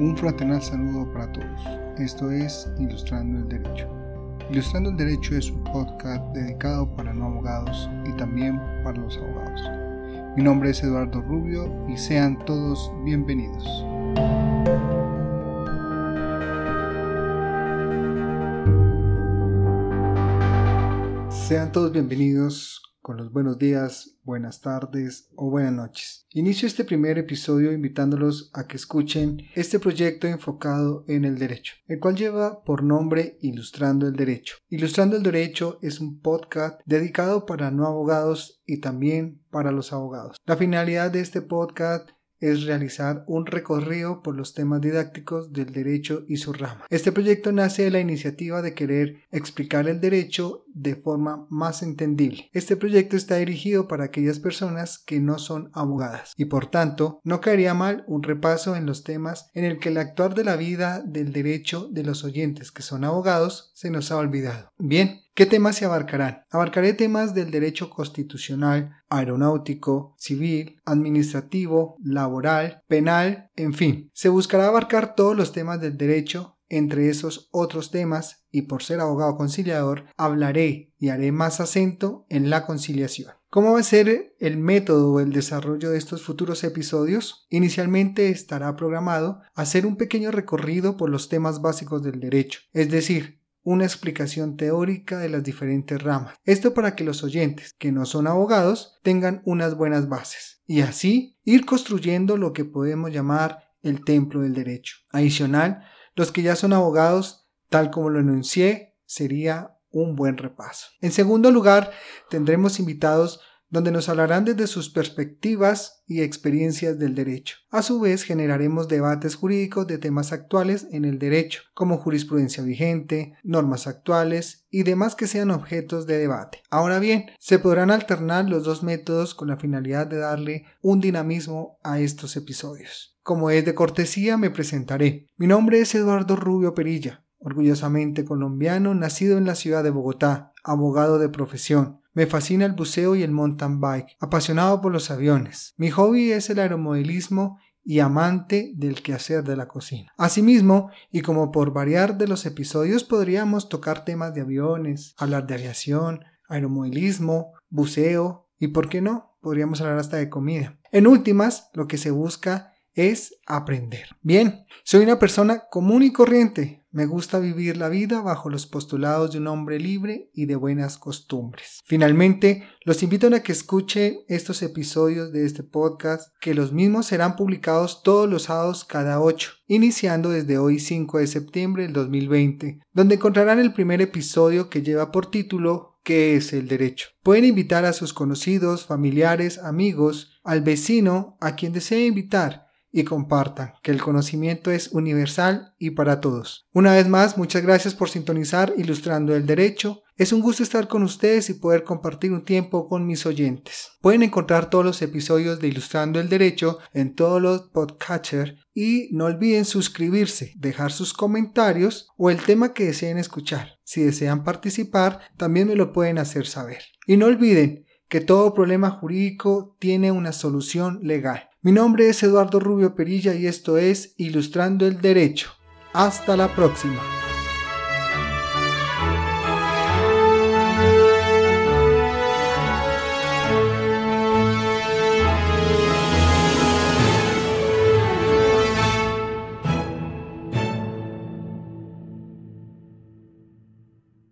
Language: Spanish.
Un fraternal saludo para todos. Esto es Ilustrando el Derecho. Ilustrando el Derecho es un podcast dedicado para no abogados y también para los abogados. Mi nombre es Eduardo Rubio y sean todos bienvenidos. Sean todos bienvenidos con los buenos días, buenas tardes o buenas noches. Inicio este primer episodio invitándolos a que escuchen este proyecto enfocado en el derecho, el cual lleva por nombre Ilustrando el Derecho. Ilustrando el Derecho es un podcast dedicado para no abogados y también para los abogados. La finalidad de este podcast es realizar un recorrido por los temas didácticos del derecho y su rama. Este proyecto nace de la iniciativa de querer explicar el derecho de forma más entendible. Este proyecto está dirigido para aquellas personas que no son abogadas y por tanto no caería mal un repaso en los temas en el que el actuar de la vida del derecho de los oyentes que son abogados se nos ha olvidado. Bien, ¿Qué temas se abarcarán? Abarcaré temas del derecho constitucional, aeronáutico, civil, administrativo, laboral, penal, en fin. Se buscará abarcar todos los temas del derecho, entre esos otros temas, y por ser abogado conciliador, hablaré y haré más acento en la conciliación. ¿Cómo va a ser el método o el desarrollo de estos futuros episodios? Inicialmente estará programado hacer un pequeño recorrido por los temas básicos del derecho, es decir, una explicación teórica de las diferentes ramas. Esto para que los oyentes, que no son abogados, tengan unas buenas bases y así ir construyendo lo que podemos llamar el templo del derecho. Adicional, los que ya son abogados, tal como lo enuncié, sería un buen repaso. En segundo lugar, tendremos invitados donde nos hablarán desde sus perspectivas y experiencias del derecho. A su vez, generaremos debates jurídicos de temas actuales en el derecho, como jurisprudencia vigente, normas actuales y demás que sean objetos de debate. Ahora bien, se podrán alternar los dos métodos con la finalidad de darle un dinamismo a estos episodios. Como es de cortesía, me presentaré. Mi nombre es Eduardo Rubio Perilla, orgullosamente colombiano, nacido en la ciudad de Bogotá, abogado de profesión me fascina el buceo y el mountain bike, apasionado por los aviones. Mi hobby es el aeromodelismo y amante del quehacer de la cocina. Asimismo, y como por variar de los episodios, podríamos tocar temas de aviones, hablar de aviación, aeromodelismo, buceo y, ¿por qué no? Podríamos hablar hasta de comida. En últimas, lo que se busca es aprender. Bien, soy una persona común y corriente. Me gusta vivir la vida bajo los postulados de un hombre libre y de buenas costumbres. Finalmente, los invito a que escuchen estos episodios de este podcast, que los mismos serán publicados todos los sábados cada 8, iniciando desde hoy 5 de septiembre del 2020, donde encontrarán el primer episodio que lleva por título ¿Qué es el derecho? Pueden invitar a sus conocidos, familiares, amigos, al vecino, a quien desee invitar y compartan, que el conocimiento es universal y para todos. Una vez más, muchas gracias por sintonizar Ilustrando el Derecho. Es un gusto estar con ustedes y poder compartir un tiempo con mis oyentes. Pueden encontrar todos los episodios de Ilustrando el Derecho en todos los podcatchers y no olviden suscribirse, dejar sus comentarios o el tema que deseen escuchar. Si desean participar, también me lo pueden hacer saber. Y no olviden que todo problema jurídico tiene una solución legal. Mi nombre es Eduardo Rubio Perilla y esto es Ilustrando el Derecho. Hasta la próxima.